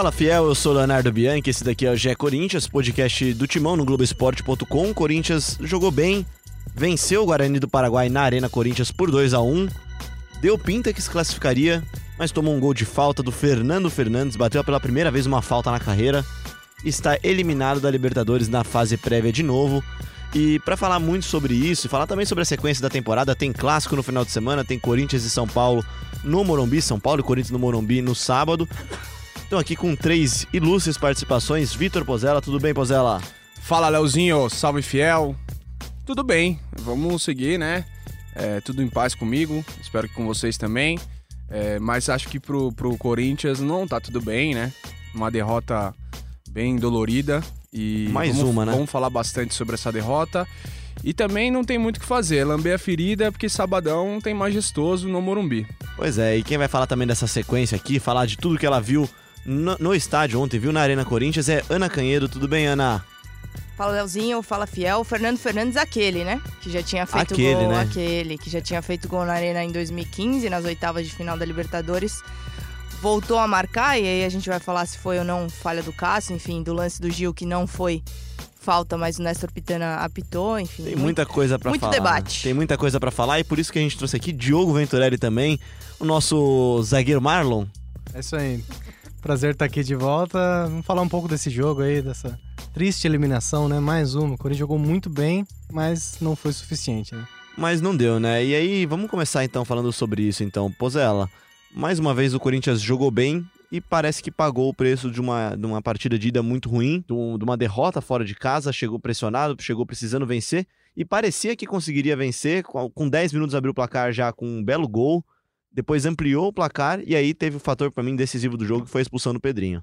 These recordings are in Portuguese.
Fala fiel, eu sou Leonardo Bianchi, esse daqui é o GE Corinthians, podcast do Timão no Globoesporte.com. Corinthians jogou bem, venceu o Guarani do Paraguai na Arena Corinthians por 2 a 1 Deu pinta que se classificaria, mas tomou um gol de falta do Fernando Fernandes, bateu pela primeira vez uma falta na carreira. Está eliminado da Libertadores na fase prévia de novo. E para falar muito sobre isso, e falar também sobre a sequência da temporada, tem clássico no final de semana, tem Corinthians e São Paulo no Morumbi, São Paulo e Corinthians no Morumbi no sábado. Estão aqui com três ilustres participações. Vitor Pozella, tudo bem, Pozella? Fala, Leozinho, salve fiel. Tudo bem, vamos seguir, né? É, tudo em paz comigo, espero que com vocês também. É, mas acho que pro, pro Corinthians não tá tudo bem, né? Uma derrota bem dolorida. E Mais vamos, uma, né? Vamos falar bastante sobre essa derrota. E também não tem muito o que fazer, lamber a ferida, porque sabadão tem majestoso no Morumbi. Pois é, e quem vai falar também dessa sequência aqui, falar de tudo que ela viu no, no estádio ontem, viu na Arena Corinthians, é Ana Canhedo. Tudo bem, Ana? Fala Leozinho, fala Fiel. Fernando Fernandes, aquele, né? Que já tinha feito Aquele, gol, né? aquele, que já tinha feito gol na Arena em 2015, nas oitavas de final da Libertadores. Voltou a marcar, e aí a gente vai falar se foi ou não falha do Cássio, enfim, do lance do Gil, que não foi falta, mas o Néstor Pitana apitou, enfim. Tem muito- muita coisa pra muito falar. debate. Tem muita coisa pra falar e por isso que a gente trouxe aqui Diogo Venturelli também, o nosso zagueiro Marlon. É isso aí. Prazer estar aqui de volta. Vamos falar um pouco desse jogo aí, dessa triste eliminação, né? Mais uma. O Corinthians jogou muito bem, mas não foi suficiente, né? Mas não deu, né? E aí, vamos começar então falando sobre isso então. Pozella, mais uma vez o Corinthians jogou bem e parece que pagou o preço de uma, de uma partida de ida muito ruim, de um- uma derrota fora de casa, chegou pressionado, chegou precisando vencer e parecia que conseguiria vencer, com 10 minutos abriu o placar já com um belo gol, depois ampliou o placar e aí teve o fator pra mim decisivo do jogo que foi a expulsão do Pedrinho.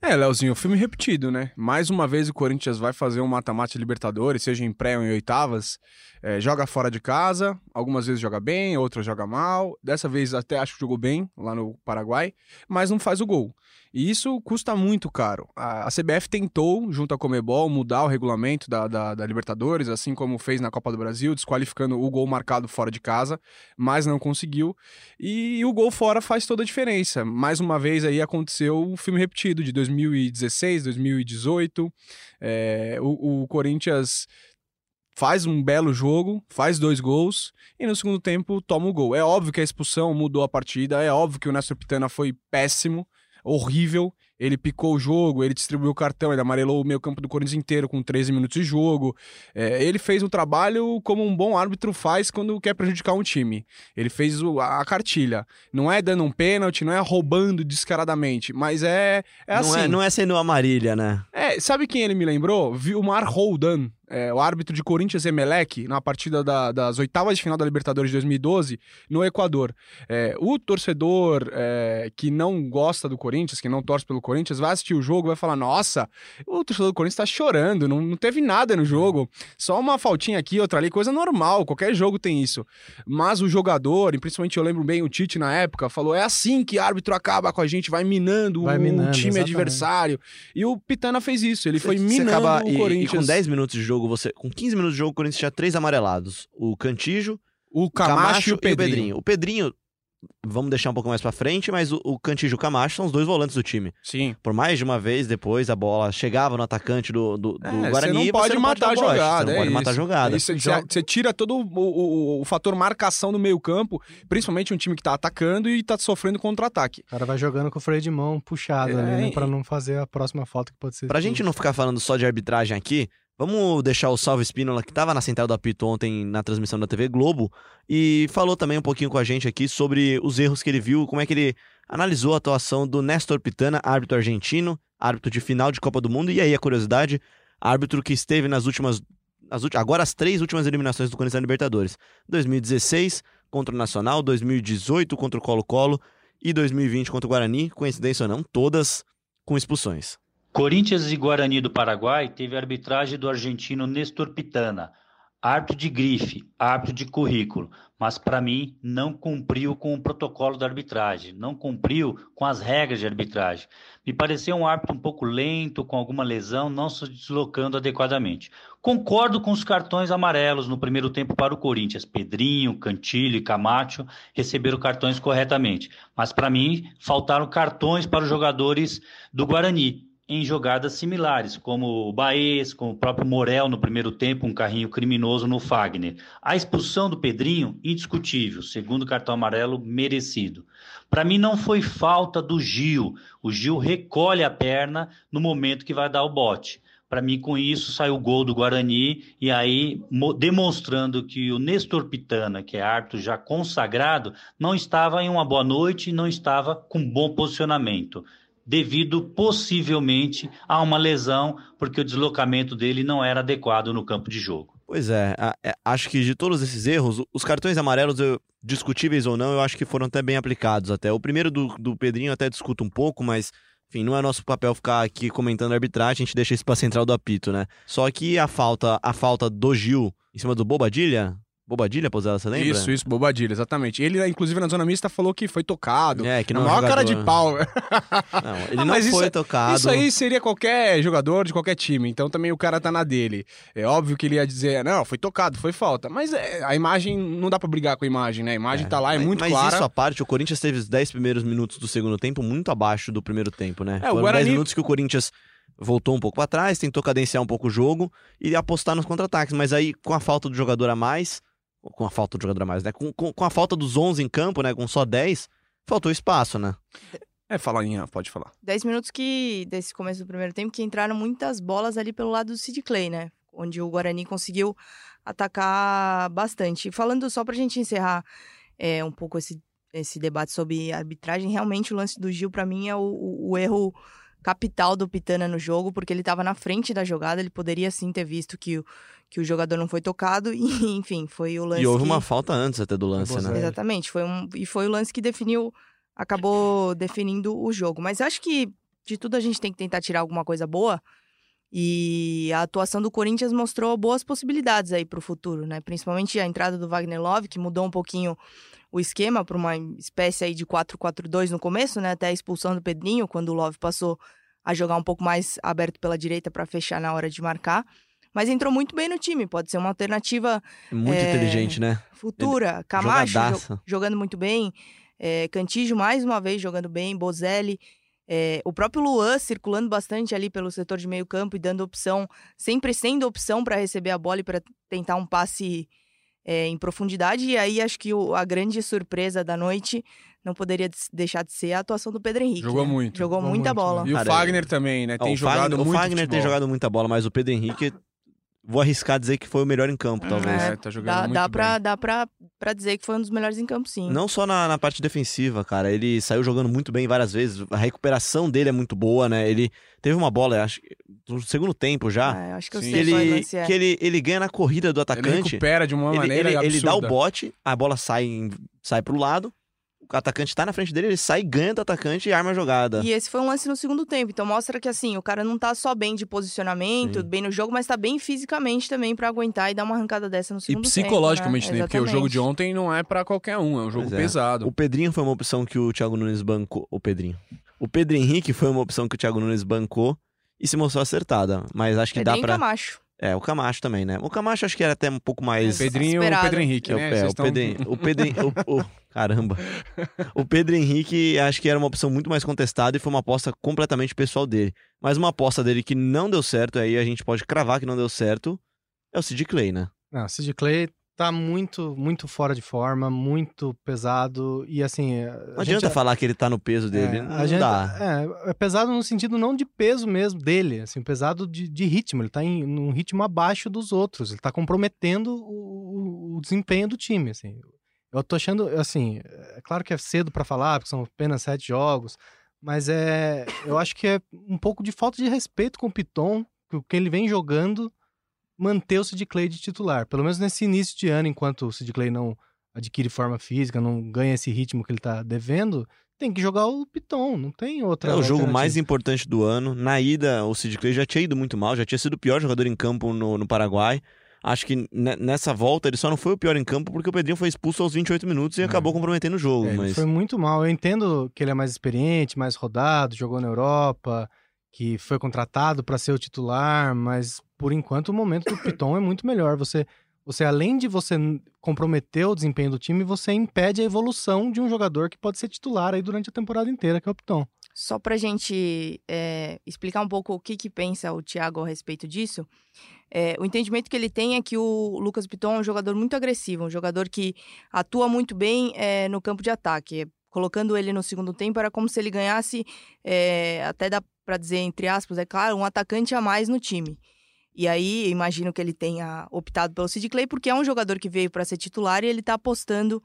É, Leozinho, filme repetido, né? Mais uma vez o Corinthians vai fazer um mata-mata Libertadores, seja em pré ou em oitavas. É, joga fora de casa, algumas vezes joga bem, outras joga mal. Dessa vez até acho que jogou bem lá no Paraguai, mas não faz o gol. E isso custa muito caro. A, CBF tentou, junto à Comebol, mudar o regulamento da, da, da Libertadores, assim como fez na Copa do Brasil, desqualificando o gol marcado fora de casa, mas não conseguiu. E, o gol fora faz toda a diferença. Mais uma vez aí aconteceu o filme repetido de 2016, 2018. É, o, o Corinthians faz um belo jogo, faz dois gols e no segundo tempo toma o gol. É óbvio que a expulsão mudou a partida, é óbvio que o Néstor Pitana foi péssimo, horrível. Ele picou o jogo, ele distribuiu o cartão, ele amarelou o meio campo do Corinthians inteiro com 13 minutos de jogo. É, ele fez o trabalho como um bom árbitro faz quando quer prejudicar um time. Ele fez o- a cartilha. Não é dando um pênalti, não é roubando descaradamente, mas é, é não, assim. é, não é sendo amarilha, né? É, sabe quem ele me lembrou? Vilmar Roldan, é, o árbitro de Corinthians e Emelec, na partida da- das oitavas de final da Libertadores de 2012, no Equador. É, o torcedor é, que não gosta do Corinthians, que não torce pelo Corinthians, vai assistir o jogo e vai falar: nossa, o torcedor do Corinthians tá chorando, não, não teve nada no jogo, só uma faltinha aqui, outra ali, coisa normal, qualquer jogo tem isso. Mas o jogador, e principalmente eu lembro bem o Tite na época, falou: é assim que árbitro acaba com a gente, vai minando Vai o minando, time exatamente. adversário. E o Pitana fez isso, ele foi minando o e- Corinthians. E, com 10 minutos de jogo, você. Com 15 minutos de jogo, o Corinthians tinha três amarelados. O Cantijo, o Camacho, e o Pedrinho. O Pedrinho, vamos deixar um pouco mais pra frente, mas o, o Cantijo e o Camacho são os dois volantes do time. Sim. Por mais de uma vez, depois a bola chegava no atacante do, do, do É, Guarani. você e não pode não matar a jogada. Você não é pode matar a jogada. Aí Você, você- você tira todo o, o- o fator marcação do meio campo, principalmente um time que tá atacando e tá sofrendo contra-ataque. O cara vai jogando com o freio de mão puxado É, ali, né? e- Pra não fazer a próxima falta que pode ser. Pra gente não ficar falando só de arbitragem aqui, vamos deixar o Salve Espínola, que tava na central do apito ontem na transmissão da TV Globo, e falou também um pouquinho com a gente aqui sobre os erros que ele viu, como é que ele analisou a atuação do Néstor Pitana, árbitro argentino, árbitro de final de Copa do Mundo, e aí a curiosidade, árbitro que esteve nas últimas, as ulti- agora as três últimas eliminações do Corinthians Libertadores. 2016 contra o Nacional, 2018 contra o Colo-Colo e 2020 contra o Guarani, coincidência ou não, todas com expulsões. Corinthians e Guarani do Paraguai teve a arbitragem do argentino Nestor Pitana. árbitro de grife, árbitro de currículo, mas para mim não cumpriu com o protocolo da arbitragem, não cumpriu com as regras de arbitragem. Me pareceu um árbitro um pouco lento, com alguma lesão, não se deslocando adequadamente. Concordo com os cartões amarelos no primeiro tempo para o Corinthians. Pedrinho, Cantilho e Camacho receberam cartões corretamente, mas para mim faltaram cartões para os jogadores do Guarani em jogadas similares, como o Baez, como o próprio Morel no primeiro tempo, um carrinho criminoso no Fagner. A expulsão do Pedrinho, indiscutível, segundo cartão amarelo, merecido. Para mim não foi falta do Gil. O Gil recolhe a perna no momento que vai dar o bote. Para mim, com isso, saiu o gol do Guarani, e aí demonstrando que o Nestor Pitana, que é árbitro já consagrado, não estava em uma boa noite e não estava com bom posicionamento devido possivelmente a uma lesão, porque o deslocamento dele não era adequado no campo de jogo. Pois é, é acho que de todos esses erros, os cartões amarelos, eu, discutíveis ou não, eu acho que foram até bem aplicados. Até o primeiro do, do Pedrinho até discuto um pouco, mas enfim, não é nosso papel ficar aqui comentando arbitragem, a gente deixa isso pra central do apito, né? Só que a falta, a falta do Gil em cima do Bobadilha, Bobadilha, Pozella, você lembra? Isso, isso, Bobadilha, exatamente. Ele, inclusive, na zona mista falou que foi tocado. É, que não é maior jogador... cara de pau. Não, ele Ah, não mas foi isso- tocado. Isso aí seria qualquer jogador de qualquer time, então também o cara tá na dele. É óbvio que ele ia dizer, não, foi tocado, foi falta. Mas é, a imagem, não dá pra brigar com a imagem, né? A imagem tá lá, é mas, muito mas clara. isso à parte, o Corinthians teve os 10 primeiros minutos do segundo tempo muito abaixo do primeiro tempo, né? É, o Foram Guarani- 10 minutos que o Corinthians voltou um pouco pra trás, tentou cadenciar um pouco o jogo e apostar nos contra-ataques. Mas aí, com a falta do jogador a mais, com a falta do jogador a mais, né? Com, com, com a falta dos 11 em campo, né? Com só 10, faltou espaço, né? É, fala, Inha, pode falar. 10 minutos que, desse começo do primeiro tempo, que entraram muitas bolas ali pelo lado do Sid Clay, né? Onde o Guarani conseguiu atacar bastante. E falando só pra gente encerrar é, um pouco esse, esse debate sobre arbitragem, realmente o lance do Gil, pra mim, é o, o- o erro capital do Pitana no jogo, porque ele tava na frente da jogada, ele poderia sim ter visto que o, que o jogador não foi tocado, e enfim, foi o lance E houve que... uma falta antes até do lance, Boa né? sorte. Exatamente, foi um, e foi o lance que definiu, acabou definindo o jogo. Mas acho que de tudo a gente tem que tentar tirar alguma coisa boa. E a atuação do Corinthians mostrou boas possibilidades aí para o futuro, né? Principalmente a entrada do Wagner Love, que mudou um pouquinho o esquema para uma espécie aí de 4-4-2 no começo, né? Até a expulsão do Pedrinho, quando o Love passou a jogar um pouco mais aberto pela direita para fechar na hora de marcar. Mas entrou muito bem no time, pode ser uma alternativa Muito É, inteligente, né? futura. Camacho jo- Jogadaça. jogando muito bem. É, Cantijo mais uma vez jogando bem. Bozelli. É, o próprio Luan circulando bastante ali pelo setor de meio campo e dando opção, sempre sendo opção para receber a bola e para tentar um passe é, em profundidade. E aí acho que o- a grande surpresa da noite não poderia deixar de ser a atuação do Pedro Henrique. Jogou né? muito. Jogou Jogou muita muito, bola. E o Cara, Fagner também, né? Tem o jogado Fagner, muito o Fagner tem futebol. jogado muita bola, mas o Pedro Henrique, vou arriscar dizer que foi o melhor em campo, talvez. É, tá jogando Dá, muito dá, bem. pra, dá pra, pra dizer que foi um dos melhores em campo, sim. Não só na, na parte defensiva, cara. Ele saiu jogando muito bem várias vezes. A recuperação dele é muito boa, né? Ele teve uma bola, acho que no segundo tempo já. Ah, eu acho que eu Sim. sei ele, lance é. que ele, ele ganha na corrida do Ele atacante. recupera de uma Ele, maneira ele, ele dá o absurda. bote, a bola sai, em- sai pro lado. O atacante tá na frente dele, ele sai, ganha do atacante e arma a jogada. E esse foi um lance no segundo tempo. Então mostra que assim, o cara não tá só bem de posicionamento, Sim. bem no jogo, mas tá bem fisicamente também pra aguentar e dar uma arrancada dessa no E segundo psicologicamente tempo. né? também, porque o jogo de ontem não é pra qualquer um, é um jogo é. pesado. O Pedrinho foi uma opção que o Thiago Nunes bancou. O Pedrinho. O Pedro Henrique foi uma opção que o Thiago Nunes bancou e se mostrou acertada. Mas acho que dá Pedrinho pra. Camacho. É, o Camacho também, né? O Camacho acho que era até um pouco mais. Pedrinho e o. Pedro Henrique, É, o- né? é, o estão- Pedrinho. O Pedrinho. o- o- caramba. O Pedro Henrique acho que era uma opção muito mais contestada e foi uma aposta completamente pessoal dele. Mas uma aposta dele que não deu certo, aí a gente pode cravar que não deu certo, é o Sid Clay, né? Não, o Sid Clay tá muito, muito fora de forma, muito pesado e assim... Não adianta falar que ele tá no peso dele. não a gente, dá. É, é pesado no sentido não de peso mesmo dele, assim, pesado de, de ritmo. Ele tá em num ritmo abaixo dos outros. Ele tá comprometendo o, o- desempenho do time, assim. Eu tô achando, assim, é claro que é cedo pra falar, porque são apenas sete jogos, mas é, eu acho que é um pouco de falta de respeito com o Piton, que o que ele vem jogando, manter o Sid Clay de titular. Pelo menos nesse início de ano, enquanto o Sid Clay não adquire forma física, não ganha esse ritmo que ele tá devendo, tem que jogar o Piton, não tem outra É o jogo mais importante do ano. Na ida, o Sid Clay já tinha ido muito mal, já tinha sido o pior jogador em campo no, no Paraguai. Acho que ne- nessa volta ele só não foi o pior em campo porque o Pedrinho foi expulso aos 28 minutos e É. acabou comprometendo o jogo. É, mas foi muito mal. Eu entendo que ele é mais experiente, mais rodado, jogou na Europa, que foi contratado para ser o titular, mas por enquanto o momento do Piton é muito melhor. Você, você além de você comprometer o desempenho do time, você impede a evolução de um jogador que pode ser titular aí durante a temporada inteira, que é o Piton. Só pra gente é, explicar um pouco o que, que pensa o Thiago a respeito disso, é, o entendimento que ele tem é que o Lucas Piton é um jogador muito agressivo, um jogador que atua muito bem é, no campo de ataque. Colocando ele no segundo tempo, era como se ele ganhasse, é, até dá pra dizer, entre aspas, é claro, um atacante a mais no time. E aí, imagino que ele tenha optado pelo Sid Clay, porque é um jogador que veio para ser titular e ele tá apostando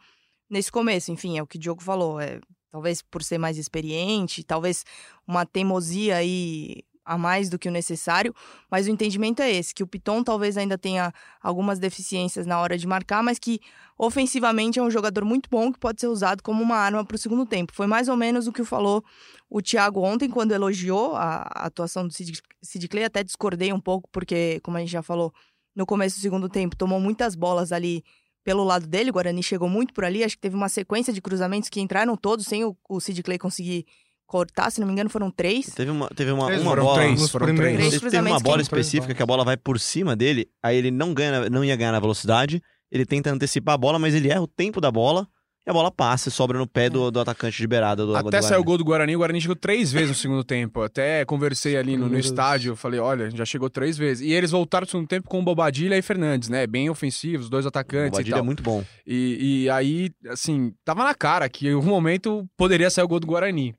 nesse começo. Enfim, é o que o Diogo falou. É, talvez por ser mais experiente, talvez uma teimosia aí a mais do que o necessário, mas o entendimento é esse, que o Piton talvez ainda tenha algumas deficiências na hora de marcar, mas que ofensivamente é um jogador muito bom que pode ser usado como uma arma para o segundo tempo. Foi mais ou menos o que falou o Thiago ontem quando elogiou a, atuação do Sid, Sid Clay, até discordei um pouco porque, como a gente já falou, no começo do segundo tempo tomou muitas bolas ali pelo lado dele, o Guarani chegou muito por ali, acho que teve uma sequência de cruzamentos que entraram todos sem o, o Sid Clay conseguir cortar, se não me engano foram três. teve uma, teve uma, Três uma foram bola. três, foram três. Três Ele teve uma bola que- específica que a bola vai por cima dele, aí ele não ganha, não ia ganhar na velocidade, ele tenta antecipar a bola, mas ele erra o tempo da bola e a bola passa e sobra no pé do, do atacante de beirada do Até do saiu o gol do Guarani, o Guarani chegou três vezes no segundo tempo. Até conversei ali no, no estádio, falei, olha, já chegou três vezes. E eles voltaram no segundo tempo com o Bobadilha e Fernandes, né? Bem ofensivos, dois atacantes e Bobadilha tal. é muito bom. E, e aí, assim, tava na cara que em algum momento poderia sair o gol do Guarani.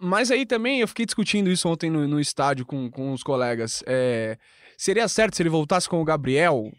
Mas aí também eu fiquei discutindo isso ontem no, no estádio com, com os colegas. É, seria certo se ele voltasse com o Gabriel?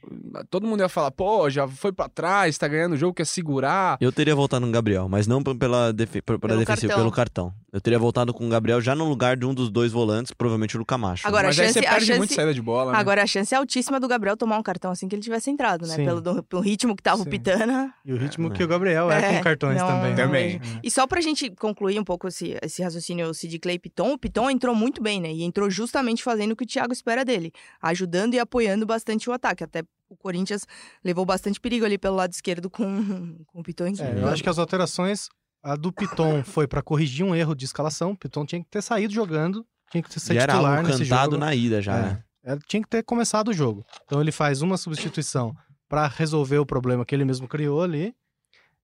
Todo mundo ia falar, pô, já foi pra trás, tá ganhando o jogo, quer segurar. Eu teria voltado no Gabriel, mas não pela, defe pela Pelo defensiva, cartão. pelo cartão. Eu teria voltado com o Gabriel já no lugar de um dos dois volantes, provavelmente o Luca Macho. Agora, Mas a aí chance- você a perde chance- muito saída de bola, né? Agora, a chance é altíssima do Gabriel tomar um cartão assim que ele tivesse entrado, né? Sim. Pelo, do- pelo ritmo que tava o Sim. Pitana. E o ritmo É. que o Gabriel é, É, com cartões não- também. Também. É. E só pra gente concluir um pouco esse, esse raciocínio o Sid Clay e Piton, o Piton entrou muito bem, né? E entrou justamente fazendo o que o Thiago espera dele, ajudando e apoiando bastante o ataque. Até o Corinthians levou bastante perigo ali pelo lado esquerdo com, com o Piton em É, eu acho que as alterações, a do Piton foi pra corrigir um erro de escalação. O Piton tinha que ter saído jogando, tinha que ter sido Já era titular algo nesse cantado jogo. na ida já, É. né? É, tinha que ter começado o jogo. Então ele faz uma substituição pra resolver o problema que ele mesmo criou ali.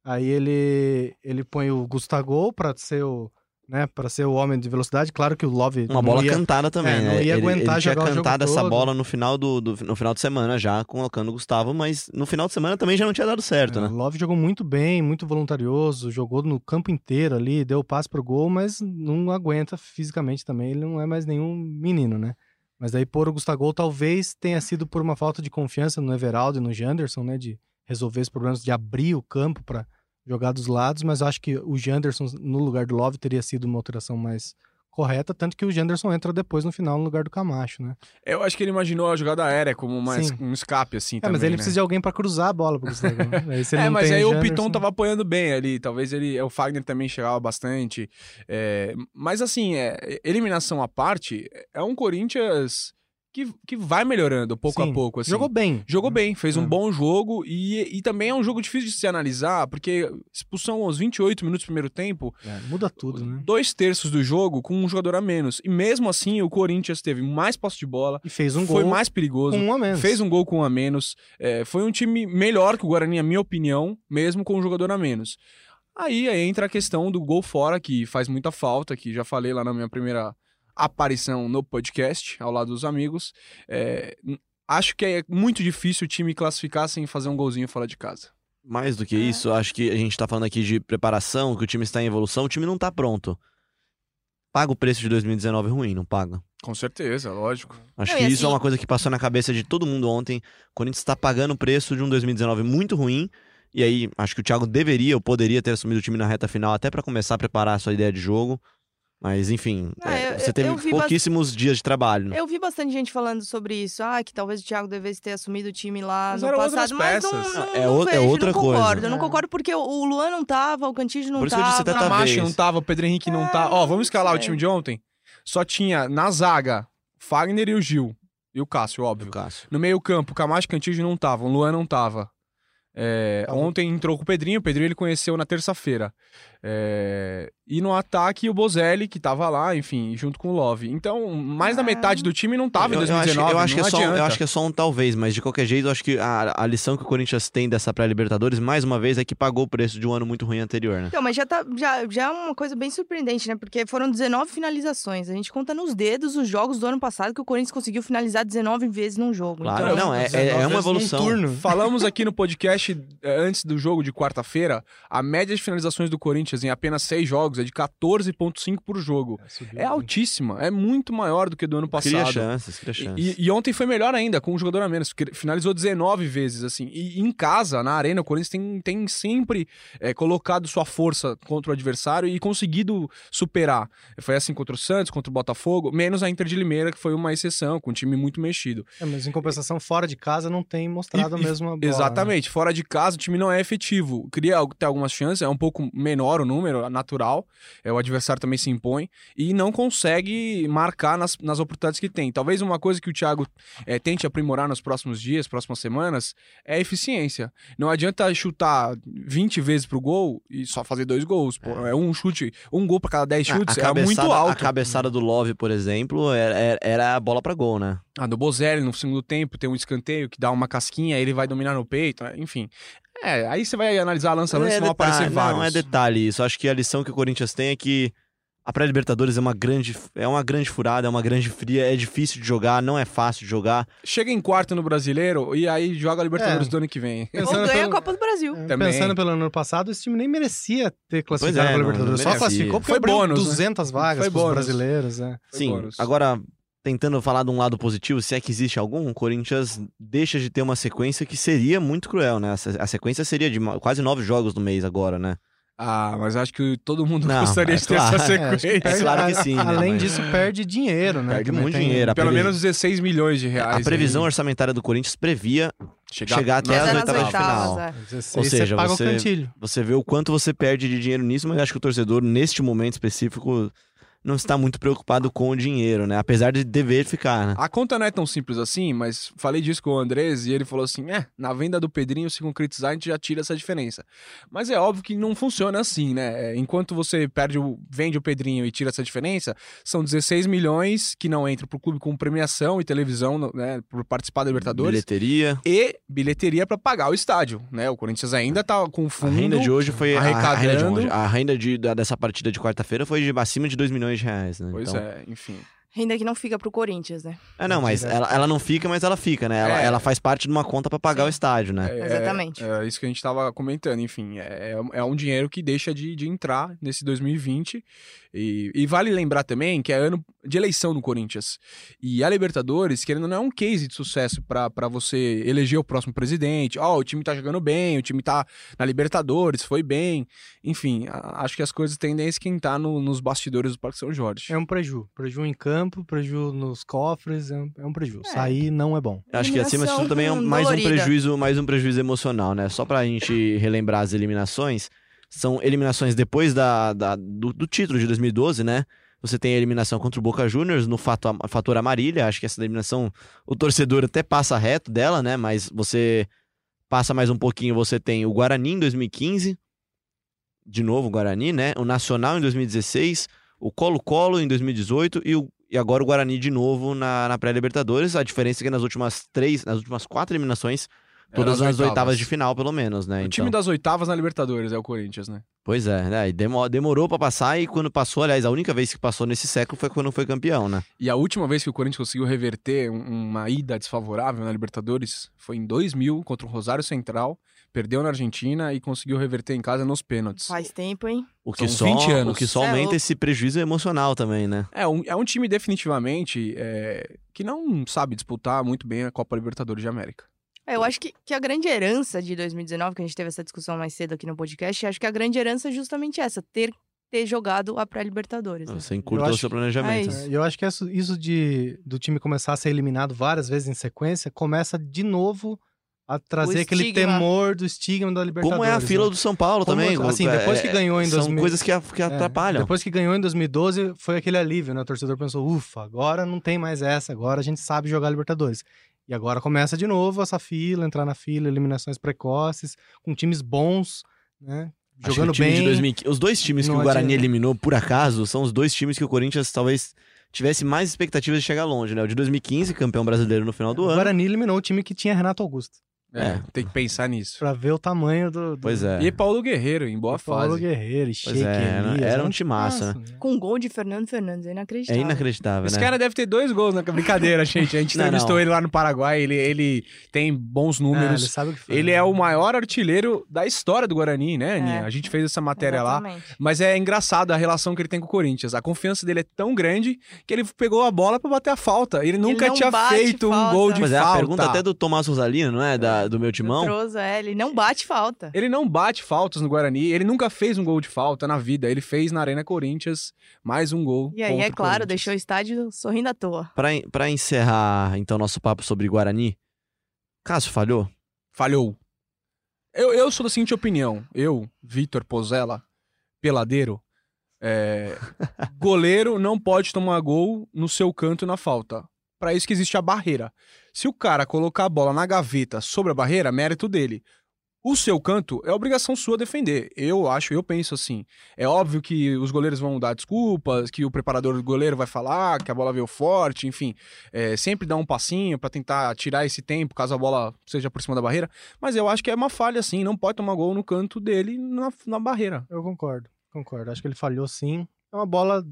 Aí ele ele põe o Gustavo pra ser o, né, para ser o homem de velocidade. Claro que o Love Uma bola ia- cantada também, é, né? não ia ele, aguentar ele tinha jogar cantado essa todo. bola no final do, do- no final de semana já, colocando o Gustavo, mas no final de semana também já não tinha dado certo, É, né? O Love jogou muito bem, muito voluntarioso, jogou no campo inteiro ali, deu passe pro gol, mas não aguenta fisicamente também, ele não é mais nenhum menino, né? Mas aí pôr o Gustavo talvez tenha sido por uma falta de confiança no Everaldo e no Janderson, né, de resolver os problemas, de abrir o campo para jogar dos lados, mas eu acho que o Janderson no lugar do Love teria sido uma alteração mais correta, tanto que o Janderson entra depois no final no lugar do Camacho, né? Eu acho que ele imaginou a jogada aérea como Sim. um escape, assim, É, também, mas ele né? precisa de alguém para cruzar a bola pro Gustavo. ele É, mas aí o Janderson- Piton tava apoiando bem ali. Talvez ele. O Fagner também chegava bastante. é, mas assim, é, eliminação à parte, é um Corinthians que, que vai melhorando pouco Sim, a pouco. Assim. Jogou bem. Jogou bem, fez um É. bom jogo e, e também é um jogo difícil de se analisar, porque expulsão aos 28 minutos do primeiro tempo, É, muda tudo, né? dois terços do jogo com um jogador a menos. E mesmo assim, o Corinthians teve mais posse de bola, E fez um foi gol mais perigoso. com um a menos. Fez um gol com um a menos. É, foi um time melhor que o Guarani, na minha opinião, mesmo com um jogador a menos. Aí, aí entra a questão do gol fora, que faz muita falta, que já falei lá na minha primeira aparição no podcast, ao lado dos amigos. É, acho que é muito difícil o time classificar sem fazer um golzinho fora de casa. Mais do que É. isso, acho que a gente tá falando aqui de preparação, que o time está em evolução, o time não tá pronto. Paga o preço de 2019 ruim, não paga. Com certeza, lógico. Acho Não, que e isso é assim- uma coisa que passou na cabeça de todo mundo ontem. O Corinthians está pagando o preço de um 2019 muito ruim. E aí, acho que o Thiago deveria ou poderia ter assumido o time na reta final até para começar a preparar a sua ideia de jogo. Mas, enfim, Ah, é, eu- você teve pouquíssimos dias de trabalho. né? Eu vi bastante gente falando sobre isso. Ah, que talvez o Thiago devesse ter assumido o time lá Mas no eram passado. outras Mas não, peças. não, É não o- é vejo, outra não coisa. concordo. Eu não É. concordo porque o, Luan não tava, o Cantígio não Por isso que eu tava. disse até O Camacho não tava, o Pedro Henrique não É, tá. Ó, vamos escalar o time de ontem? Só tinha na zaga Fagner e o Gil. E o Cássio, óbvio. O Cássio. No meio-campo, Camacho e Cantígio não estavam, o Luan não tava. É, Tava. ontem entrou com o Pedrinho, o Pedrinho ele conheceu na terça-feira. É, e no ataque, o Bozelli, que tava lá, enfim, junto com o Love. Então, mais da Ah. metade do time não tava em eu, eu acho, 2019. eu acho que não é só, um- eu acho que é só um talvez, mas de qualquer jeito, eu acho que a, a lição que o Corinthians tem dessa pré-Libertadores, mais uma vez, é que pagou o preço de um ano muito ruim anterior, né? Então, mas já, tá, já, já é uma coisa bem surpreendente, né? Porque foram 19 finalizações. A gente conta nos dedos os jogos do ano passado que o Corinthians conseguiu finalizar 19 vezes num jogo. Claro, então, não, é, é, 19 é uma evolução. turno. Falamos aqui no podcast eh, antes do jogo de quarta-feira, a média de finalizações do Corinthians em apenas seis jogos é de 14,5 por jogo. É altíssima, é muito maior do que do ano passado. Cria chances, cria chances. E, e ontem foi melhor ainda, com um jogador a menos. porque Finalizou 19 vezes, assim. E em casa, na arena, o Corinthians tem, tem sempre eh, colocado sua força contra o adversário e conseguido superar. Foi assim contra o Santos, contra o Botafogo, menos a Inter de Limeira, que foi uma exceção, com um time muito mexido. É, mas em compensação, fora de casa não tem mostrado E- a mesma bola. né? Exatamente. Fora de casa, o time não é efetivo. Cria ter algumas chances, é um pouco menor o número, é natural. É, o adversário também se impõe. E não consegue marcar nas, nas oportunidades que tem. Talvez uma coisa que o Thiago é, tente aprimorar nos próximos dias, próximas semanas, é a eficiência. Não adianta chutar 20 vezes pro gol e só fazer dois gols. Pô. É, um chute, um gol pra cada 10 A- chutes. a é muito alto. A cabeçada do Love, por exemplo, era, era- era a bola pra gol, né? A do Bozelli no segundo tempo tem um escanteio que dá uma casquinha, aí ele vai dominar no peito, né? enfim. É, aí você vai analisar lança-lança e vão detalhe, aparecer vários. Não, é detalhe isso. Acho que a lição que o Corinthians tem é que a pré-Libertadores é uma grande é uma grande furada, é uma grande fria, é difícil de jogar, não é fácil de jogar. Chega em quarto no Brasileiro e aí joga a Libertadores É. do ano que vem. Ou Pensando ganha pelo- a Copa do Brasil. É, Também. Pensando pelo ano passado, esse time nem merecia ter classificado é, para não- Libertadores. não Só merecia. classificou porque Foi bônus, né? 200 vagas Foi para os bônus. brasileiros. É. Foi Sim, bônus. agora tentando falar de um lado positivo, se é que existe algum, o Corinthians deixa de ter uma sequência que seria muito cruel, né? A se- A sequência seria de quase nove jogos no mês agora, né? Ah, mas acho que todo mundo Não, gostaria é de ter claro. essa É, sequência. perde- claro que sim, né, Além mas- disso, perde dinheiro, né? Perde muito tem- dinheiro. Pelo previ- menos 16 milhões de reais. A previsão aí. orçamentária do Corinthians previa chegar, chegar até as é oitavas de final. é. 16, Ou seja, você paga você- o cantilho. Você vê o quanto você perde de dinheiro nisso, mas acho que o torcedor, neste momento específico, não está muito preocupado com o dinheiro, né? Apesar de dever ficar, né? A conta não é tão simples assim, mas falei disso com o Andrés e ele falou assim: é, na venda do Pedrinho, se concretizar, a gente já tira essa diferença. Mas é óbvio que não funciona assim, né? É, Enquanto você perde o, vende o Pedrinho e tira essa diferença, são 16 milhões que não entram pro clube com premiação e televisão, né? Por participar da Libertadores. Bilheteria. E bilheteria para pagar o estádio, né? O Corinthians ainda tá com A fundo. renda de hoje foi. A, a renda de arrecadando. hoje. A renda de- da- dessa partida de quarta-feira foi de acima de 2 milhões reais, né? Pois Então- é, enfim. Renda que não fica pro Corinthians, né? É, não, mas ela, ela não fica, mas ela fica, né? Ela, É. ela faz parte de uma conta pra pagar Sim. o estádio, né? É, Exatamente. É, é isso que a gente tava comentando, enfim. É, é um dinheiro que deixa de, de entrar nesse 2020. E, e vale lembrar também que é ano de eleição no Corinthians. E a Libertadores, querendo ou não, é um case de sucesso para você eleger o próximo presidente. Ó, o time tá jogando bem, o time tá na Libertadores, foi bem. Enfim, a- acho que as coisas tendem a esquentar no- nos bastidores do Parque São Jorge. É um preju. Preju em campo, preju nos cofres, é um, é um preju. É. Sair não é bom. Acho que acima de tudo também é um- mais um prejuízo, mais um prejuízo emocional, né? Só pra gente relembrar as eliminações, são eliminações depois da, da- do, do título de 2012, né? Você tem a eliminação contra o Boca Juniors no fato, fator Amarília. Acho que essa eliminação, o torcedor até passa reto dela, né? Mas você passa mais um pouquinho, você tem o Guarani em 2015, de novo o Guarani, né? O Nacional em 2016, o Colo-Colo em 2018 e, o, e agora o Guarani de novo na, na pré-Libertadores. A diferença é que nas últimas três, nas últimas quatro eliminações, todas nas oitavas de final, pelo menos, né? O Então, time das oitavas na Libertadores é o Corinthians, né? Pois é, né? E demo- demorou pra passar e quando passou, aliás, a única vez que passou nesse século foi quando foi campeão, né? E a última vez que o Corinthians conseguiu reverter um- uma ida desfavorável na Libertadores foi em 2000 contra o Rosário Central. Perdeu na Argentina e conseguiu reverter em casa nos pênaltis. Faz tempo, hein? O que, São só, 20 anos. o que só É, aumenta o- esse prejuízo emocional também, né? É um, é um time definitivamente é, que não sabe disputar muito bem a Copa Libertadores de América. É, eu acho que, que a grande herança de 2019, que a gente teve essa discussão mais cedo aqui no podcast, acho que a grande herança é justamente essa, ter, ter jogado a pré-Libertadores. né? Você encurtou Eu o seu planejamento. É isso. É, E eu acho que isso, isso de do time começar a ser eliminado várias vezes em sequência começa de novo a trazer O aquele estigma. temor do estigma da Libertadores. Como é a fila né? do São Paulo Como, também. assim, é, depois que ganhou em São 2000 coisas que, que É, atrapalham. Depois que ganhou em 2012, foi aquele alívio, né? O torcedor pensou, ufa, agora não tem mais essa, agora a gente sabe jogar Libertadores. E agora começa de novo essa fila, entrar na fila, eliminações precoces, com times bons, né? Acho que Jogando o time de bem. 2015 Os dois times que o Guarani adianta. eliminou, por acaso, são os dois times que o Corinthians talvez tivesse mais expectativas de chegar longe, né? O de 2015, campeão brasileiro no final do o ano. Guarani eliminou o time que tinha Renato Augusto. É, É. tem que pensar nisso. Pra ver o tamanho do. do Pois é. E Paulo Guerreiro, em boa Paulo fase. Guerreiro, Pois Sheik é, era- Elias. era um um timaço, né? Com gol de Fernando Fernandes, é É inacreditável. inacreditável, Esse né? cara deve ter dois gols na brincadeira, gente. A gente Não, entrevistou não. ele lá no Paraguai. Ele, ele tem bons É, números. ele sabe o que faz. Ele é o maior artilheiro da história do Guarani, né, Aninha? É. A gente fez essa matéria lá. Exatamente. Mas é engraçado a relação que ele tem com o Corinthians. A confiança dele é tão grande que ele pegou a bola pra bater a falta. Ele nunca não tinha feito um falta. gol de Mas é falta. a pergunta até do Tomás Rosalino, não é? Da, do meu Do timão. Troza, é, ele não bate falta. Ele não bate faltas no Guarani. Ele nunca fez um gol de falta na vida. Ele fez na Arena Corinthians mais um gol. E aí, é claro, deixou o estádio sorrindo à toa. Pra, en- pra encerrar, então, nosso papo sobre Guarani, Cássio falhou? Falhou. Eu, eu sou da seguinte opinião. Eu, Vitor Pozella, peladeiro, é, goleiro não pode tomar gol no seu canto na falta. Pra isso que existe a barreira. Se o cara colocar a bola na gaveta sobre a barreira, mérito dele. O seu canto é obrigação sua defender. Eu acho, eu penso assim. É óbvio que os goleiros vão dar desculpas, que o preparador do goleiro vai falar que a bola veio forte, enfim. É, sempre dá um passinho pra tentar tirar esse tempo, caso a bola seja por cima da barreira. Mas eu acho que é uma falha, assim. Não pode tomar gol no canto dele na, na barreira. Eu concordo, concordo. Acho que ele falhou sim. É uma bola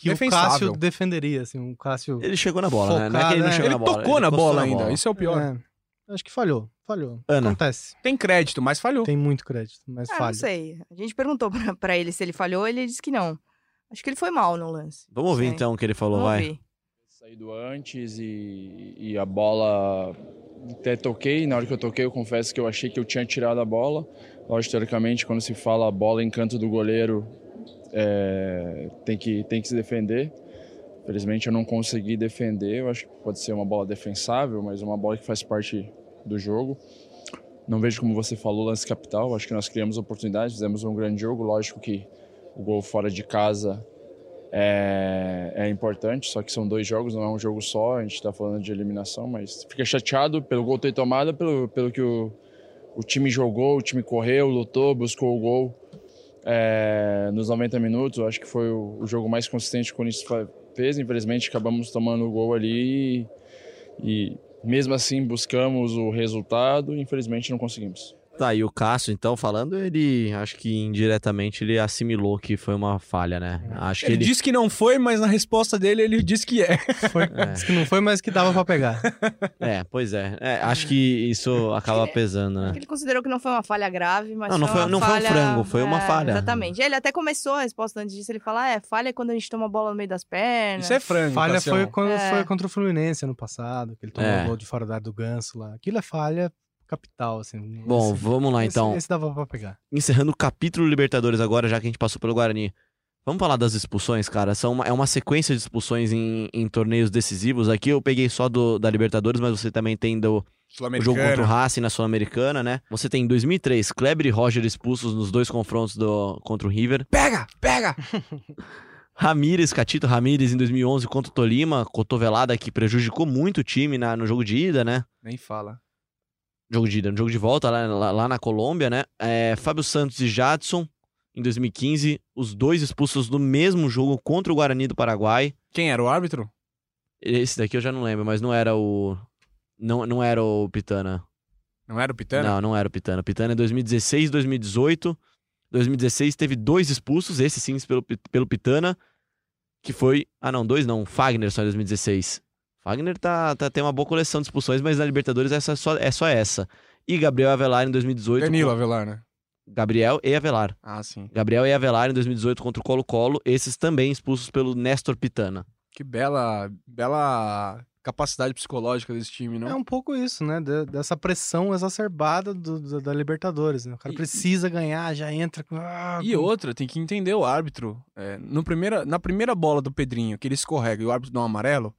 que o. Cássio defenderia, assim, o Cássio... Ele chegou na bola, né? Não é que ele não Focado, chegou Ele na bola. tocou na encostou bola ainda. Isso é o pior. É, acho que falhou, falhou. Ana. Acontece. Tem crédito, mas falhou. Tem muito crédito, mas Ah, não sei. A gente perguntou pra, pra ele se ele falhou, ele disse que não. Acho que ele foi mal no lance. Vamos ouvir então o que ele falou, Vamos vai. ouvir. Saído antes e, e a bola até toquei. Na hora que eu toquei, eu confesso que eu achei que eu tinha tirado a bola. Lógico, teoricamente, quando se fala a bola em canto do goleiro, é, tem, que, tem que se defender. Felizmente eu não consegui defender. Eu acho que pode ser uma bola defensável, mas uma bola que faz parte do jogo. Não vejo como você falou lance capital. Acho que nós criamos oportunidades, fizemos um grande jogo. Lógico que o gol fora de casa é, é importante, só que são dois jogos, não é um jogo só, a gente está falando de eliminação, mas fica chateado pelo gol ter tomado, pelo, pelo que o, o time jogou, o time correu, lutou, buscou o gol é, nos 90 minutos. Acho que foi o, o jogo mais consistente que o Corinthians fez. Infelizmente, acabamos tomando o gol ali e, e mesmo assim buscamos o resultado. Infelizmente, não conseguimos. Tá, e o Cássio, então, falando, ele acho que indiretamente ele assimilou que foi uma falha, né? Acho que Ele ele. disse que não foi, mas na resposta dele ele disse que é. Foi, É. disse que não foi, mas que dava pra pegar. É, pois é. É, Acho que isso acaba pesando, né? Ele considerou que não foi uma falha grave, mas Não, não foi, foi- uma não foi um falha... frango, foi uma é, falha. Exatamente. Ele até começou a resposta antes disso, ele fala, ah, é, falha é quando a gente toma a bola no meio das pernas. Isso é frango. Falha foi quando É. foi contra o Fluminense ano passado, que ele tomou É. o gol de fora da área do Ganso lá. Aquilo é falha capital, assim. Bom, Esse- vamos lá esse- então. Esse dava pra pegar. Encerrando o capítulo Libertadores agora, já que a gente passou pelo Guarani. Vamos falar das expulsões, cara. São uma- é uma sequência de expulsões em, em torneios decisivos. Aqui eu peguei só do, da Libertadores, mas você também tem do o jogo contra o Racing na Sul-Americana, né? Você tem em 2003, Kleber e Roger expulsos nos dois confrontos do, contra o River. Pega, pega! Ramírez, Catito Ramírez em 2011 contra o Tolima, cotovelada que prejudicou muito o time na- no jogo de ida, né? Nem fala. Jogo de ida, no jogo de volta lá, lá- lá na Colômbia, né? É, Fábio Santos e Jadson em 2015, os dois expulsos no mesmo jogo contra o Guarani do Paraguai. Quem era o árbitro? Esse daqui eu já não lembro, mas não era o. Não, não era o Pitana. Não era o Pitana? Não, não era o Pitana. Pitana é 2016 2018. 2016 teve dois expulsos, esse sim pelo, pelo Pitana, que foi. Ah, não, dois não. Fagner só em 2016. Fagner tá, tá, tem uma boa coleção de expulsões, mas na Libertadores essa é, só, é só essa. E Gabriel Avelar em 2018. Danilo com- Avelar, né? Gabriel e Avelar. Ah, sim. Gabriel e Avelar em 2018 contra o Colo-Colo, esses também expulsos pelo Néstor Pitana. Que bela, bela capacidade psicológica desse time, não? É um pouco isso, né? de- dessa pressão exacerbada do- do- da Libertadores. Né? O cara E- precisa ganhar, já entra com. ah, E com- outra, tem que entender o árbitro. É, no primeira, na primeira bola do Pedrinho, que ele escorrega e o árbitro dá um amarelo,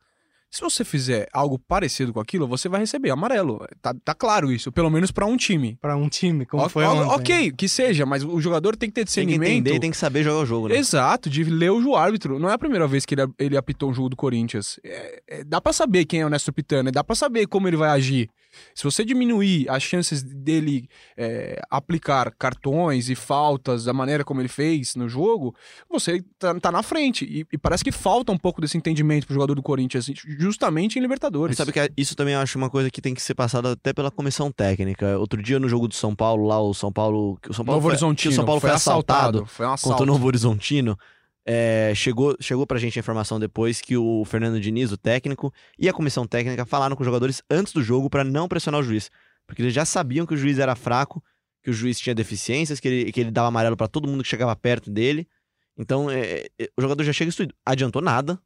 Se você fizer algo parecido com aquilo, você vai receber amarelo. Tá, tá claro isso, pelo menos pra um time. Pra um time, como O- foi o- ontem. ok, que seja, mas o jogador tem que ter Tem que discernimento. entender e tem que saber jogar o jogo, né? Exato, de ler o árbitro. Não é a primeira vez que ele, ele apitou um jogo do Corinthians. É- é- dá pra saber quem é o Néstor Pitana, dá pra saber como ele vai agir. Se você diminuir as chances dele é, aplicar cartões e faltas da maneira como ele fez no jogo, você tá, tá na frente. E, e parece que falta um pouco desse entendimento pro jogador do Corinthians, justamente em Mas Libertadores. sabe que isso também eu acho uma coisa que tem que ser passada até pela comissão técnica. Outro dia no jogo do São Paulo, lá o São Paulo, o São Paulo Novo foi, Horizontino o São Paulo foi, assaltado, Foi um contra assalto. o Novo Horizontino. É, chegou, chegou pra gente a informação depois que o Fernando Diniz, o técnico, e a comissão técnica falaram com os jogadores antes do jogo pra não pressionar o juiz. Porque eles já sabiam que o juiz era fraco, que o juiz tinha deficiências, que ele, que ele dava amarelo pra todo mundo que chegava perto dele. Então, é, é, o jogador já chega instruído. Adiantou nada,